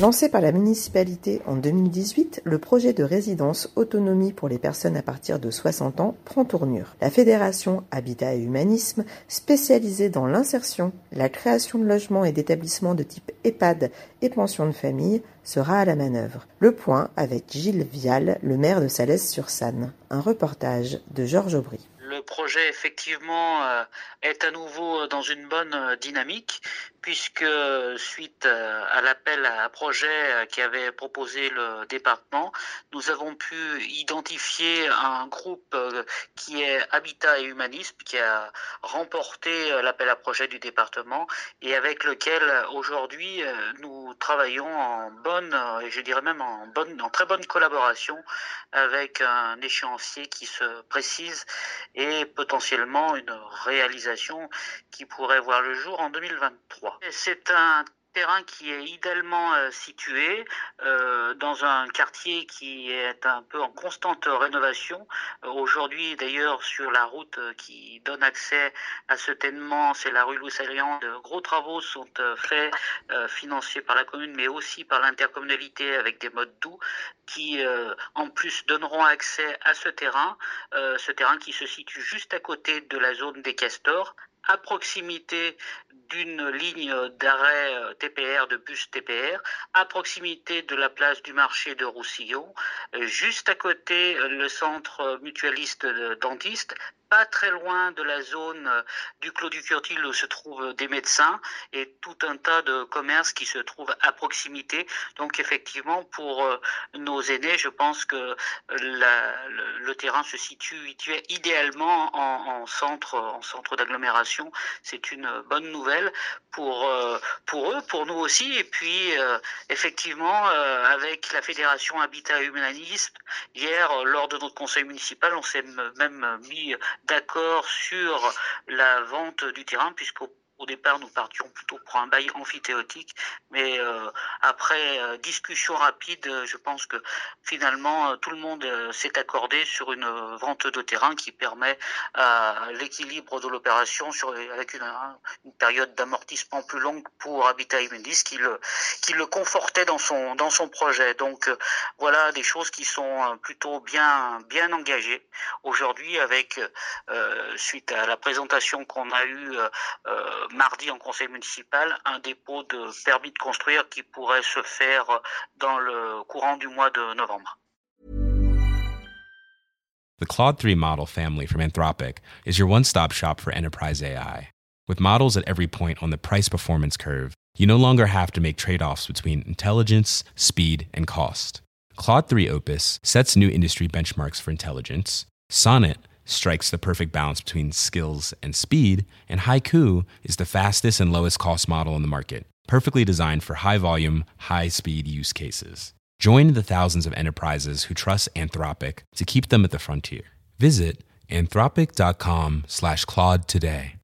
Lancé par la municipalité en 2018, le projet de résidence autonomie pour les personnes à partir de 60 ans prend tournure. La fédération Habitat et Humanisme, spécialisée dans l'insertion, la création de logements et d'établissements de type EHPAD et pension de famille, sera à la manœuvre. Le point avec Gilles Vial, le maire de Salès-sur-Sanne. Un reportage de Georges Aubry projet effectivement euh, est à nouveau dans une bonne euh, dynamique puisque suite euh, à l'appel à projet qui avait proposé le département, nous avons pu identifier un groupe qui est Habitat et Humanisme qui a remporté l'appel à projet du département et avec lequel aujourd'hui nous travaillons en bonne et je dirais même en bonne en très bonne collaboration avec un échéancier qui se précise et potentiellement une réalisation qui pourrait voir le jour en 2023. C'est un terrain qui est idéalement euh, situé euh, dans un quartier qui est un peu en constante rénovation. Euh, aujourd'hui, d'ailleurs, sur la route qui donne accès à ce ténement, c'est la rue louis De gros travaux sont faits, financés par la commune, mais aussi par l'intercommunalité avec des modes doux qui, en plus, donneront accès à ce terrain, ce terrain qui se situe juste à côté de la zone des castors, à proximité d'une ligne d'arrêt euh, TPR, de bus TPR, à proximité de la place du marché de Roussillon, euh, juste à côté euh, le centre mutualiste dentiste, pas très loin de la zone du Clos du Curtil où se trouvent des médecins et tout un tas de commerces qui se trouvent à proximité. Donc effectivement, pour nos aînés, je pense que le, terrain se situe, idéalement en, centre, en centre d'agglomération. C'est une bonne nouvelle pour, pour eux, pour nous aussi. Et puis, effectivement, avec la Fédération Habitat et Humanisme, hier, lors de notre conseil municipal, on s'est même mis d'accord sur la vente du terrain, puisqu'au au départ, nous partions plutôt pour un bail amphithéotique, mais euh, après euh, discussion rapide, je pense que finalement euh, tout le monde s'est accordé sur une vente de terrain qui permet l'équilibre de l'opération avec une, une période d'amortissement plus longue pour Habitat Imundis qui le, qui le confortait dans son, dans son projet. Donc voilà des choses qui sont plutôt bien, bien engagées aujourd'hui avec, suite à la présentation qu'on a eue Euh, mardi en conseil municipal un dépôt de permis de construire qui pourrait se faire dans le courant du mois de novembre. The Claude 3 model family from Anthropic is your one stop shop for enterprise AI. With models at every point on the price performance curve, you no longer have to make trade offs between intelligence, speed, and cost. Claude 3 Opus sets new industry benchmarks for intelligence. Sonnet strikes the perfect balance between skills and speed, and Haiku is the fastest and lowest cost model in the market, perfectly designed for high volume, high speed use cases. Join the thousands of enterprises who trust Anthropic to keep them at the frontier. Visit anthropic.com/claude today.